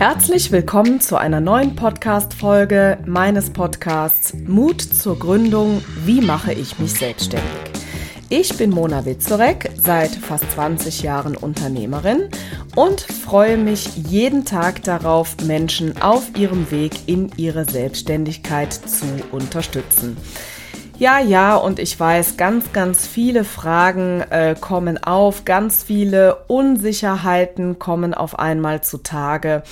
Herzlich willkommen zu einer neuen Podcast-Folge meines Podcasts Mut zur Gründung. Wie mache ich mich selbstständig? Ich bin Mona Witzorek, seit fast 20 Jahren Unternehmerin und freue mich jeden Tag darauf, Menschen auf ihrem Weg in ihre Selbstständigkeit zu unterstützen. Ja, ja, und ich weiß, ganz, ganz viele Fragen äh, kommen auf, ganz viele Unsicherheiten kommen auf einmal zutage.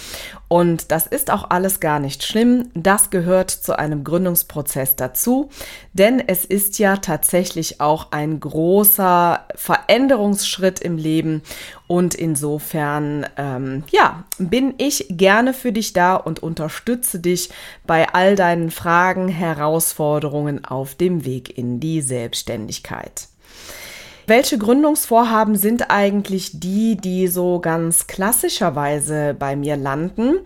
Und das ist auch alles gar nicht schlimm. Das gehört zu einem Gründungsprozess dazu, denn es ist ja tatsächlich auch ein großer Veränderungsschritt im Leben. Und insofern, ähm, ja, bin ich gerne für dich da und unterstütze dich bei all deinen Fragen, Herausforderungen auf dem Weg in die Selbstständigkeit. Welche Gründungsvorhaben sind eigentlich die, die so ganz klassischerweise bei mir landen?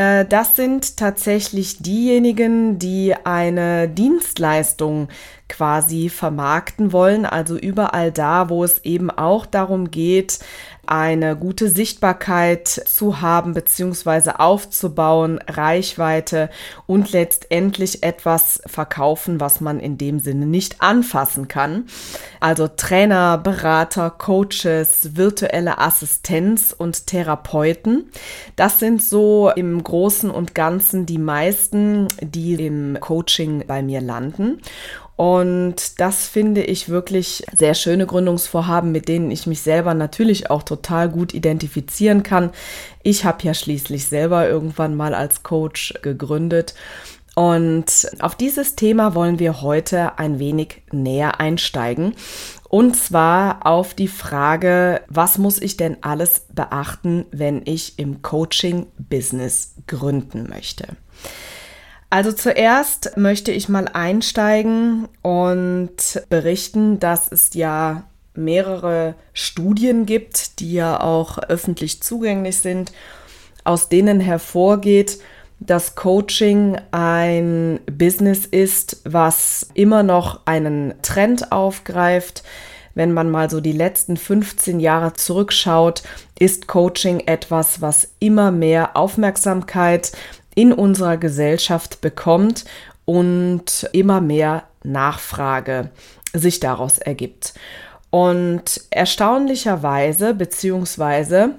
Äh, das sind tatsächlich diejenigen, die eine Dienstleistung quasi vermarkten wollen, also überall da, wo es eben auch darum geht, eine gute Sichtbarkeit zu haben bzw. aufzubauen, Reichweite und letztendlich etwas verkaufen, was man in dem Sinne nicht anfassen kann. Also Trainer, Berater, Coaches, virtuelle Assistenz und Therapeuten. Das sind so im Großen und Ganzen die meisten, die im Coaching bei mir landen. Und das finde ich wirklich sehr schöne Gründungsvorhaben, mit denen ich mich selber natürlich auch total gut identifizieren kann. Ich habe ja schließlich selber irgendwann mal als Coach gegründet. Und auf dieses Thema wollen wir heute ein wenig näher einsteigen. Und zwar auf die Frage, was muss ich denn alles beachten, wenn ich im Coaching-Business gründen möchte? Also zuerst möchte ich mal einsteigen und berichten, dass es ja mehrere Studien gibt, die ja auch öffentlich zugänglich sind, aus denen hervorgeht, dass Coaching ein Business ist, was immer noch einen Trend aufgreift. Wenn man mal so die letzten 15 Jahre zurückschaut, ist Coaching etwas, was immer mehr Aufmerksamkeit in unserer Gesellschaft bekommt und immer mehr Nachfrage sich daraus ergibt. Und erstaunlicherweise, beziehungsweise,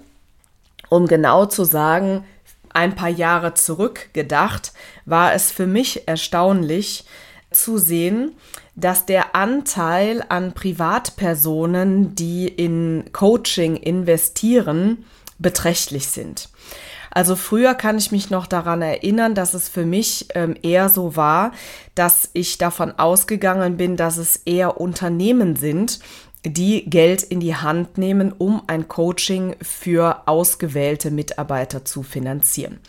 um genau zu sagen, ein paar Jahre zurück gedacht, war es für mich erstaunlich zu sehen, dass der Anteil an Privatpersonen, die in Coaching investieren, beträchtlich sind. Also früher kann ich mich noch daran erinnern, dass es für mich ähm, eher so war, dass ich davon ausgegangen bin, dass es eher Unternehmen sind, die Geld in die Hand nehmen, um ein Coaching für ausgewählte Mitarbeiter zu finanzieren.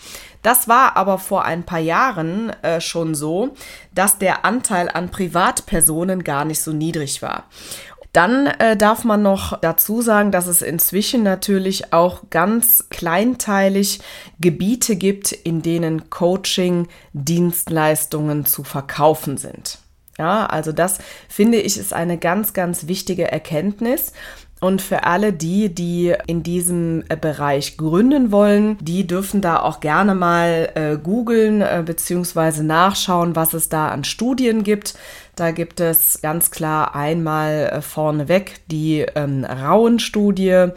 Das war aber vor ein paar Jahren äh, schon so, dass der Anteil an Privatpersonen gar nicht so niedrig war. Dann äh, darf man noch dazu sagen, dass es inzwischen natürlich auch ganz kleinteilig Gebiete gibt, in denen Coaching-Dienstleistungen zu verkaufen sind. Ja, also das finde ich ist eine ganz, ganz wichtige Erkenntnis. Und für alle die, die in diesem äh, Bereich gründen wollen, die dürfen da auch gerne mal äh, googeln äh, bzw. nachschauen, was es da an Studien gibt. Da gibt es ganz klar einmal äh, vorneweg die ähm, Rauen-Studie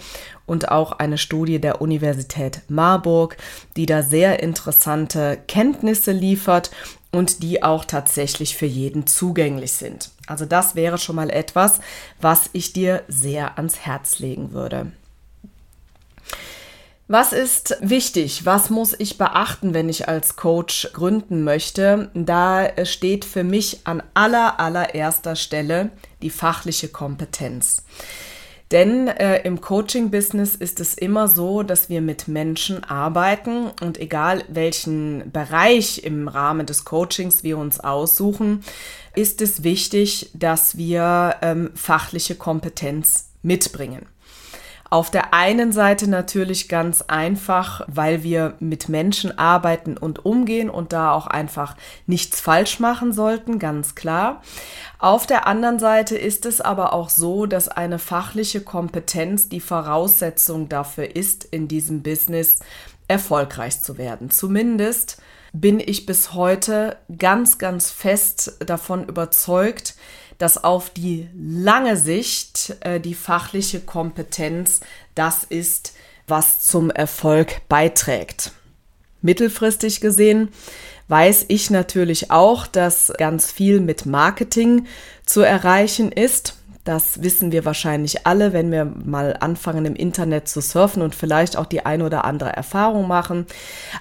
und auch eine Studie der Universität Marburg, die da sehr interessante Kenntnisse liefert und die auch tatsächlich für jeden zugänglich sind. Also das wäre schon mal etwas, was ich dir sehr ans Herz legen würde. Was ist wichtig? Was muss ich beachten, wenn ich als Coach gründen möchte? Da steht für mich an aller, allererster Stelle die fachliche Kompetenz. Denn äh, im Coaching-Business ist es immer so, dass wir mit Menschen arbeiten und egal welchen Bereich im Rahmen des Coachings wir uns aussuchen, ist es wichtig, dass wir ähm, fachliche Kompetenz mitbringen. Auf der einen Seite natürlich ganz einfach, weil wir mit Menschen arbeiten und umgehen und da auch einfach nichts falsch machen sollten, ganz klar. Auf der anderen Seite ist es aber auch so, dass eine fachliche Kompetenz die Voraussetzung dafür ist, in diesem Business erfolgreich zu werden. Zumindest bin ich bis heute ganz, ganz fest davon überzeugt, dass auf die lange Sicht äh, die fachliche Kompetenz das ist, was zum Erfolg beiträgt. Mittelfristig gesehen weiß ich natürlich auch, dass ganz viel mit Marketing zu erreichen ist. Das wissen wir wahrscheinlich alle, wenn wir mal anfangen im Internet zu surfen und vielleicht auch die ein oder andere Erfahrung machen.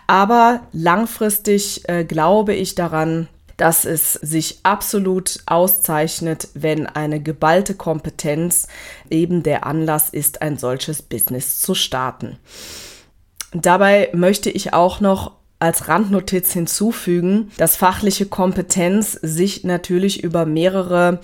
Aber langfristig äh, glaube ich daran, dass es sich absolut auszeichnet, wenn eine geballte Kompetenz eben der Anlass ist, ein solches Business zu starten. Dabei möchte ich auch noch als Randnotiz hinzufügen, dass fachliche Kompetenz sich natürlich über mehrere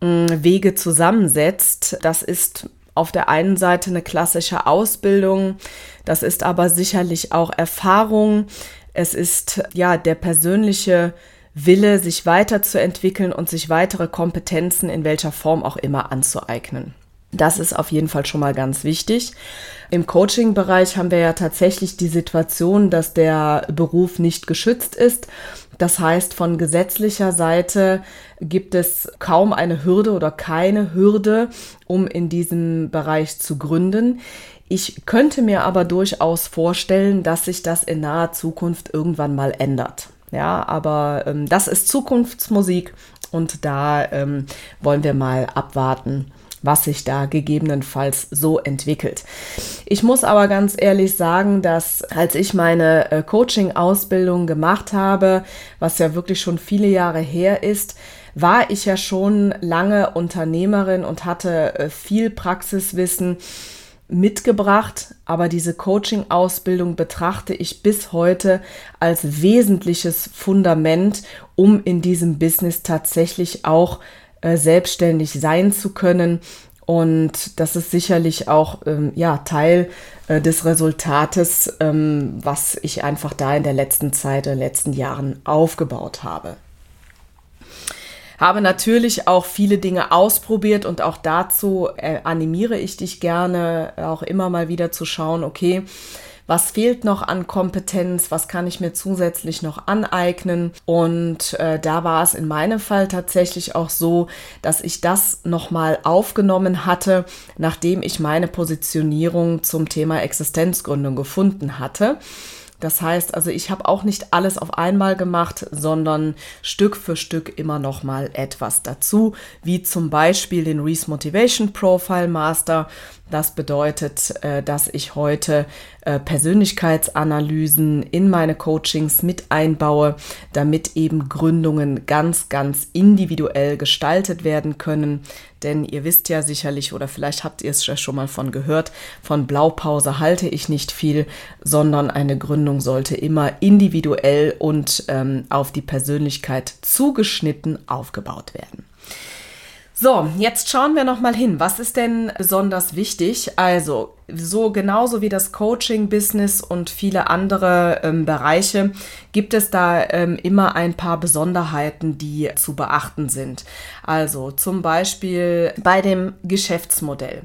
Wege zusammensetzt. Das ist auf der einen Seite eine klassische Ausbildung, das ist aber sicherlich auch Erfahrung, es ist ja der persönliche Wille, sich weiterzuentwickeln und sich weitere Kompetenzen in welcher Form auch immer anzueignen. Das ist auf jeden Fall schon mal ganz wichtig. Im Coaching-Bereich haben wir ja tatsächlich die Situation, dass der Beruf nicht geschützt ist. Das heißt, von gesetzlicher Seite gibt es kaum eine Hürde oder keine Hürde, um in diesem Bereich zu gründen. Ich könnte mir aber durchaus vorstellen, dass sich das in naher Zukunft irgendwann mal ändert. Ja, aber ähm, das ist Zukunftsmusik und da ähm, wollen wir mal abwarten, was sich da gegebenenfalls so entwickelt. Ich muss aber ganz ehrlich sagen, dass als ich meine äh, Coaching-Ausbildung gemacht habe, was ja wirklich schon viele Jahre her ist, war ich ja schon lange Unternehmerin und hatte äh, viel Praxiswissen mitgebracht, aber diese Coaching-Ausbildung betrachte ich bis heute als wesentliches Fundament, um in diesem Business tatsächlich auch äh, selbstständig sein zu können. Und das ist sicherlich auch ähm, ja, Teil äh, des Resultates, ähm, was ich einfach da in der letzten Zeit, in den letzten Jahren aufgebaut habe. Habe natürlich auch viele Dinge ausprobiert und auch dazu äh, animiere ich dich gerne, auch immer mal wieder zu schauen, okay, was fehlt noch an Kompetenz, was kann ich mir zusätzlich noch aneignen. Und äh, da war es in meinem Fall tatsächlich auch so, dass ich das nochmal aufgenommen hatte, nachdem ich meine Positionierung zum Thema Existenzgründung gefunden hatte. Das heißt also, ich habe auch nicht alles auf einmal gemacht, sondern Stück für Stück immer noch mal etwas dazu, wie zum Beispiel den Reese Motivation Profile Master. Das bedeutet, äh, dass ich heute äh, Persönlichkeitsanalysen in meine Coachings mit einbaue, damit eben Gründungen ganz, ganz individuell gestaltet werden können. Denn ihr wisst ja sicherlich, oder vielleicht habt ihr es schon mal von gehört, von Blaupause halte ich nicht viel, sondern eine Gründung sollte immer individuell und ähm, auf die Persönlichkeit zugeschnitten aufgebaut werden. So, jetzt schauen wir noch mal hin. Was ist denn besonders wichtig? Also, so genauso wie das Coaching-Business und viele andere ähm, Bereiche gibt es da ähm, immer ein paar Besonderheiten, die zu beachten sind. Also zum Beispiel bei dem Geschäftsmodell.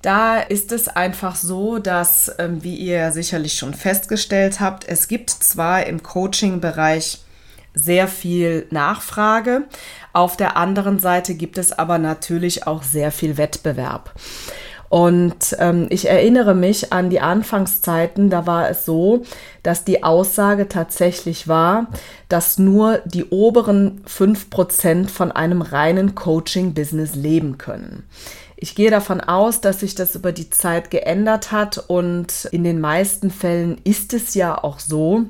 Da ist es einfach so, dass, ähm, wie ihr sicherlich schon festgestellt habt, es gibt zwar im Coaching-Bereich sehr viel Nachfrage. Auf der anderen Seite gibt es aber natürlich auch sehr viel Wettbewerb. Und ähm, ich erinnere mich an die Anfangszeiten, da war es so, dass die Aussage tatsächlich war, dass nur die oberen fünf Prozent von einem reinen Coaching-Business leben können. Ich gehe davon aus, dass sich das über die Zeit geändert hat und in den meisten Fällen ist es ja auch so,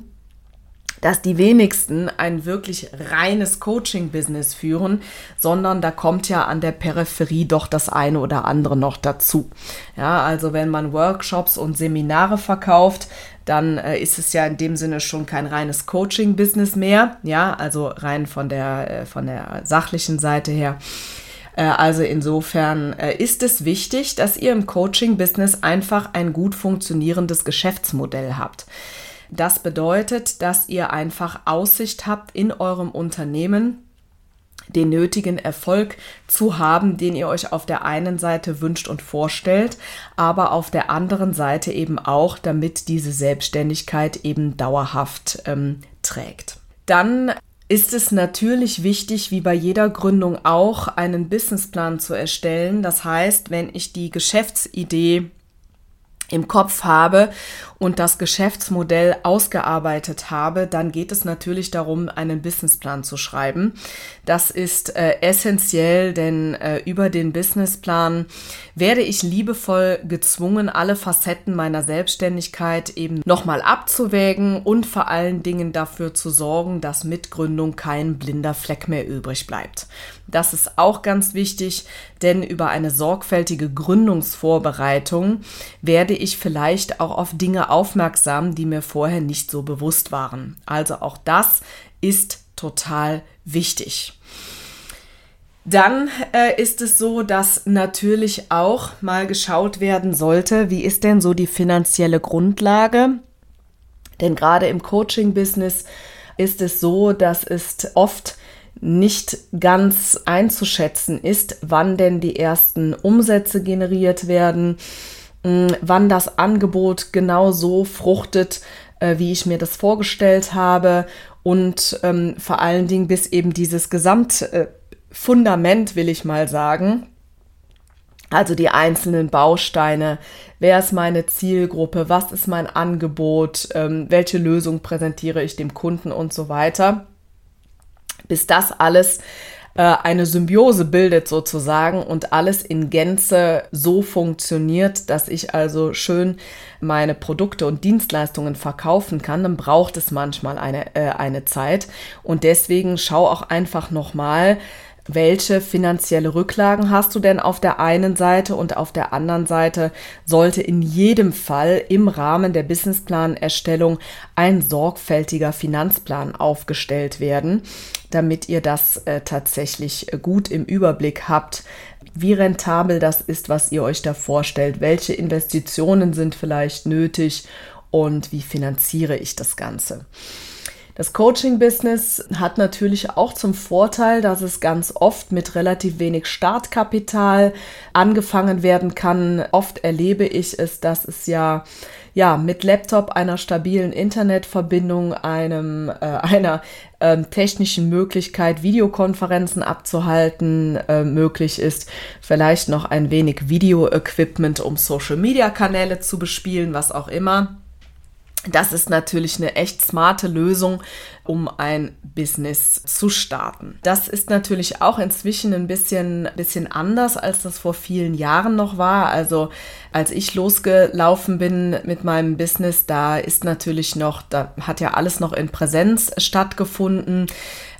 dass die wenigsten ein wirklich reines Coaching-Business führen, sondern da kommt ja an der Peripherie doch das eine oder andere noch dazu. Ja, also wenn man Workshops und Seminare verkauft, dann äh, ist es ja in dem Sinne schon kein reines Coaching-Business mehr. Ja, also rein von der, äh, von der sachlichen Seite her. Äh, also insofern ist es wichtig, dass ihr im Coaching-Business einfach ein gut funktionierendes Geschäftsmodell habt. Das bedeutet, dass ihr einfach Aussicht habt in eurem Unternehmen den nötigen Erfolg zu haben, den ihr euch auf der einen Seite wünscht und vorstellt, aber auf der anderen Seite eben auch, damit diese Selbstständigkeit eben dauerhaft ähm, trägt. Dann ist es natürlich wichtig, wie bei jeder Gründung auch, einen Businessplan zu erstellen. Das heißt, wenn ich die Geschäftsidee im Kopf habe und das Geschäftsmodell ausgearbeitet habe, dann geht es natürlich darum, einen Businessplan zu schreiben. Das ist äh, essentiell, denn äh, über den Businessplan werde ich liebevoll gezwungen, alle Facetten meiner Selbstständigkeit eben nochmal abzuwägen und vor allen Dingen dafür zu sorgen, dass mit Gründung kein blinder Fleck mehr übrig bleibt. Das ist auch ganz wichtig, denn über eine sorgfältige Gründungsvorbereitung werde ich vielleicht auch auf Dinge aufmerksam, die mir vorher nicht so bewusst waren. Also auch das ist total wichtig. Dann äh, ist es so, dass natürlich auch mal geschaut werden sollte, wie ist denn so die finanzielle Grundlage? Denn gerade im Coaching-Business ist es so, dass es oft nicht ganz einzuschätzen ist, wann denn die ersten Umsätze generiert werden, mm, wann das Angebot genau so fruchtet, äh, wie ich mir das vorgestellt habe und ähm, vor allen Dingen bis eben dieses Gesamtfundament, äh, will ich mal sagen, also die einzelnen Bausteine, wer ist meine Zielgruppe, was ist mein Angebot, ähm, welche Lösung präsentiere ich dem Kunden und so weiter? Bis das alles äh, eine Symbiose bildet sozusagen und alles in Gänze so funktioniert, dass ich also schön meine Produkte und Dienstleistungen verkaufen kann, dann braucht es manchmal eine, äh, eine Zeit. Und deswegen schau auch einfach nochmal, welche finanzielle Rücklagen hast du denn auf der einen Seite und auf der anderen Seite sollte in jedem Fall im Rahmen der Businessplanerstellung ein sorgfältiger Finanzplan aufgestellt werden, damit ihr das äh, tatsächlich gut im Überblick habt, wie rentabel das ist, was ihr euch da vorstellt, welche Investitionen sind vielleicht nötig und wie finanziere ich das Ganze. Das Coaching-Business hat natürlich auch zum Vorteil, dass es ganz oft mit relativ wenig Startkapital angefangen werden kann. Oft erlebe ich es, dass es ja ja, mit Laptop, einer stabilen Internetverbindung, einem, äh, einer äh, technischen Möglichkeit, Videokonferenzen abzuhalten, äh, möglich ist. Vielleicht noch ein wenig Video-Equipment, um Social-Media-Kanäle zu bespielen, was auch immer. Das ist natürlich eine echt smarte Lösung, um ein Business zu starten. Das ist natürlich auch inzwischen ein bisschen, bisschen anders, als das vor vielen Jahren noch war. Also als ich losgelaufen bin mit meinem Business, da ist natürlich noch, da hat ja alles noch in Präsenz stattgefunden.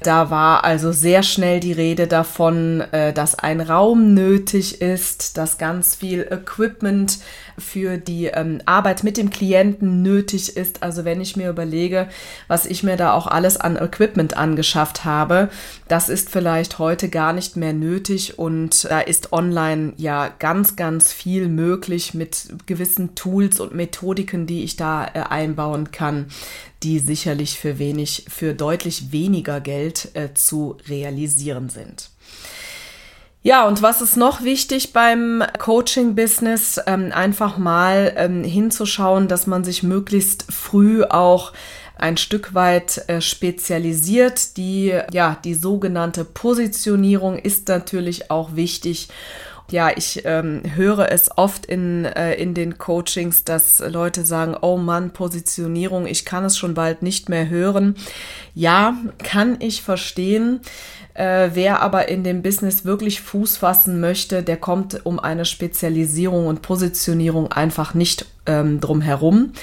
Da war also sehr schnell die Rede davon, äh, dass ein Raum nötig ist, dass ganz viel Equipment für die ähm, Arbeit mit dem Klienten nötig ist. Also wenn ich mir überlege, was ich mir da auch alles an Equipment angeschafft habe, das ist vielleicht heute gar nicht mehr nötig und da ist online ja ganz, ganz viel möglich mit gewissen Tools und Methodiken, die ich da äh, einbauen kann die sicherlich für wenig, für deutlich weniger Geld äh, zu realisieren sind. Ja, und was ist noch wichtig beim Coaching-Business? Ähm, einfach mal ähm, hinzuschauen, dass man sich möglichst früh auch ein Stück weit äh, spezialisiert. Die, ja, die sogenannte Positionierung ist natürlich auch wichtig ja, ich ähm, höre es oft in, äh, in den Coachings, dass Leute sagen, oh Mann, Positionierung, ich kann es schon bald nicht mehr hören. Ja, kann ich verstehen. Äh, wer aber in dem Business wirklich Fuß fassen möchte, der kommt um eine Spezialisierung und Positionierung einfach nicht ähm, drum herum.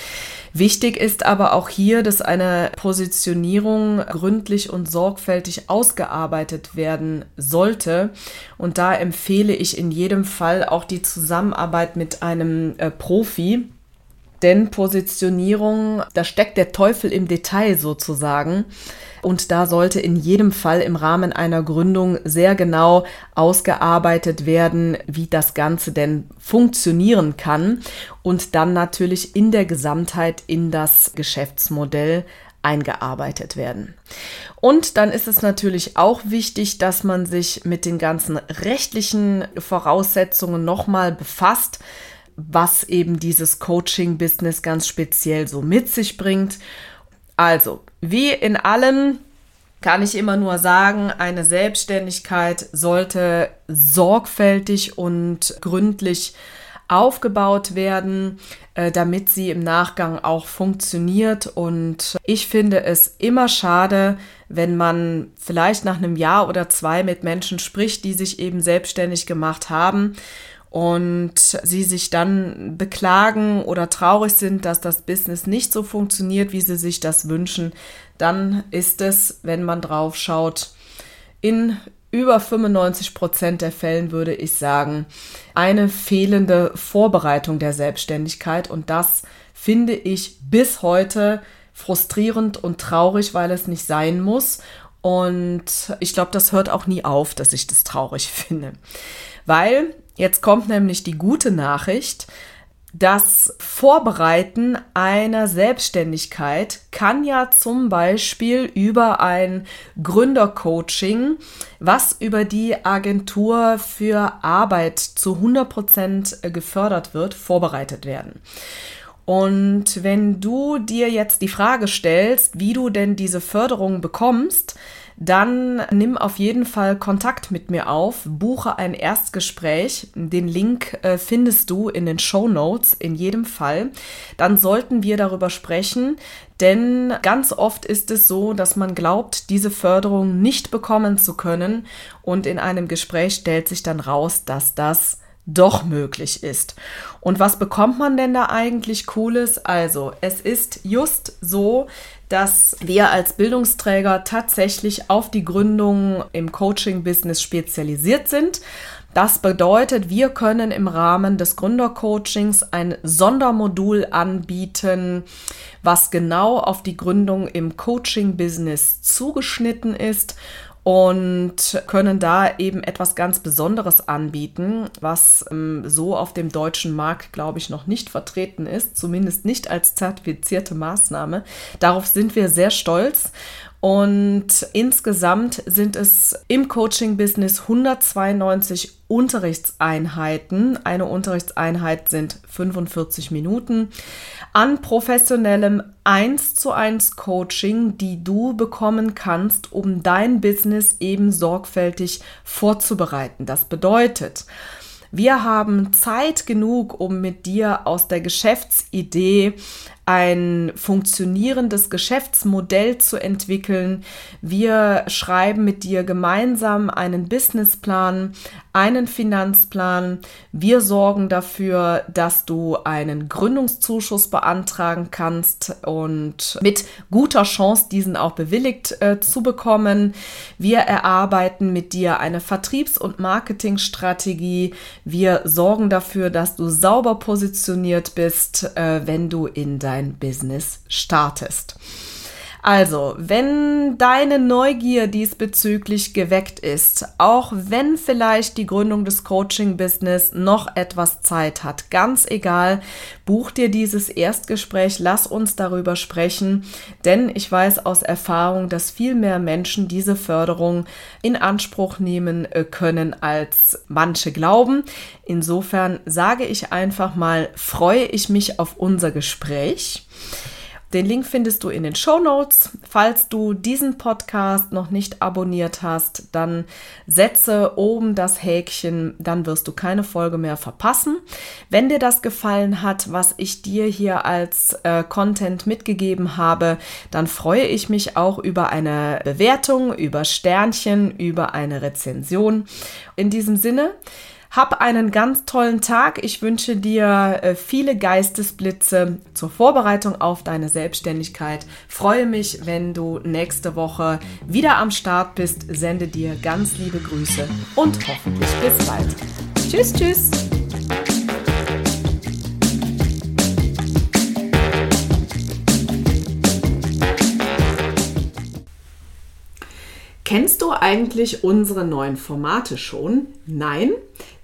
Wichtig ist aber auch hier, dass eine Positionierung gründlich und sorgfältig ausgearbeitet werden sollte. Und da empfehle ich in jedem Fall auch die Zusammenarbeit mit einem äh, Profi. Denn Positionierung, da steckt der Teufel im Detail sozusagen. Und da sollte in jedem Fall im Rahmen einer Gründung sehr genau ausgearbeitet werden, wie das Ganze denn funktionieren kann und dann natürlich in der Gesamtheit in das Geschäftsmodell eingearbeitet werden. Und dann ist es natürlich auch wichtig, dass man sich mit den ganzen rechtlichen Voraussetzungen nochmal befasst, was eben dieses Coaching-Business ganz speziell so mit sich bringt. Also, wie in allem kann ich immer nur sagen, eine Selbstständigkeit sollte sorgfältig und gründlich aufgebaut werden, äh, damit sie im Nachgang auch funktioniert. Und ich finde es immer schade, wenn man vielleicht nach einem Jahr oder zwei mit Menschen spricht, die sich eben selbstständig gemacht haben und sie sich dann beklagen oder traurig sind, dass das Business nicht so funktioniert, wie sie sich das wünschen, dann ist es, wenn man drauf schaut, in über 95 Prozent der Fällen würde ich sagen, eine fehlende Vorbereitung der Selbstständigkeit und das finde ich bis heute frustrierend und traurig, weil es nicht sein muss. Und ich glaube, das hört auch nie auf, dass ich das traurig finde. Weil Jetzt kommt nämlich die gute Nachricht. Das Vorbereiten einer Selbstständigkeit kann ja zum Beispiel über ein Gründercoaching, was über die Agentur für Arbeit zu 100 Prozent gefördert wird, vorbereitet werden. Und wenn du dir jetzt die Frage stellst, wie du denn diese Förderung bekommst, dann nimm auf jeden Fall Kontakt mit mir auf, buche ein Erstgespräch. Den Link äh, findest du in den Show Notes in jedem Fall. Dann sollten wir darüber sprechen, denn ganz oft ist es so, dass man glaubt, diese Förderung nicht bekommen zu können und in einem Gespräch stellt sich dann raus, dass das doch möglich ist. Und was bekommt man denn da eigentlich Cooles? Also, es ist just so, dass wir als Bildungsträger tatsächlich auf die Gründung im Coaching-Business spezialisiert sind. Das bedeutet, wir können im Rahmen des Gründercoachings ein Sondermodul anbieten, was genau auf die Gründung im Coaching-Business zugeschnitten ist und können da eben etwas ganz Besonderes anbieten, was ähm, so auf dem deutschen Markt, glaube ich, noch nicht vertreten ist, zumindest nicht als zertifizierte Maßnahme. Darauf sind wir sehr stolz und insgesamt sind es im Coaching-Business 192 Unterrichtseinheiten. Eine Unterrichtseinheit sind 45 Minuten an professionellem 1 zu 1 Coaching, die du bekommen kannst, um dein Business eben sorgfältig vorzubereiten. Das bedeutet, wir haben Zeit genug, um mit dir aus der Geschäftsidee ein funktionierendes Geschäftsmodell zu entwickeln. Wir schreiben mit dir gemeinsam einen Businessplan, einen Finanzplan. Wir sorgen dafür, dass du einen Gründungszuschuss beantragen kannst und mit guter Chance diesen auch bewilligt äh, zu bekommen. Wir erarbeiten mit dir eine Vertriebs- und Marketingstrategie. Wir sorgen dafür, dass du sauber positioniert bist, äh, wenn du in dein dein Business startest. Also, wenn deine Neugier diesbezüglich geweckt ist, auch wenn vielleicht die Gründung des Coaching-Business noch etwas Zeit hat, ganz egal, buch dir dieses Erstgespräch, lass uns darüber sprechen, denn ich weiß aus Erfahrung, dass viel mehr Menschen diese Förderung in Anspruch nehmen äh, können, als manche glauben. Insofern sage ich einfach mal, freue ich mich auf unser Gespräch. Den Link findest du in den Show Notes. Falls du diesen Podcast noch nicht abonniert hast, dann setze oben das Häkchen, dann wirst du keine Folge mehr verpassen. Wenn dir das gefallen hat, was ich dir hier als äh, Content mitgegeben habe, dann freue ich mich auch über eine Bewertung, über Sternchen, über eine Rezension. In diesem Sinne, hab einen ganz tollen Tag. Ich wünsche dir äh, viele Geistesblitze zur Vorbereitung auf deine Selbstständigkeit. Freue mich, wenn du nächste Woche wieder am Start bist. Sende dir ganz liebe Grüße und hoffentlich bis bald. Tschüss, tschüss. Kennst du eigentlich unsere neuen Formate schon? Nein?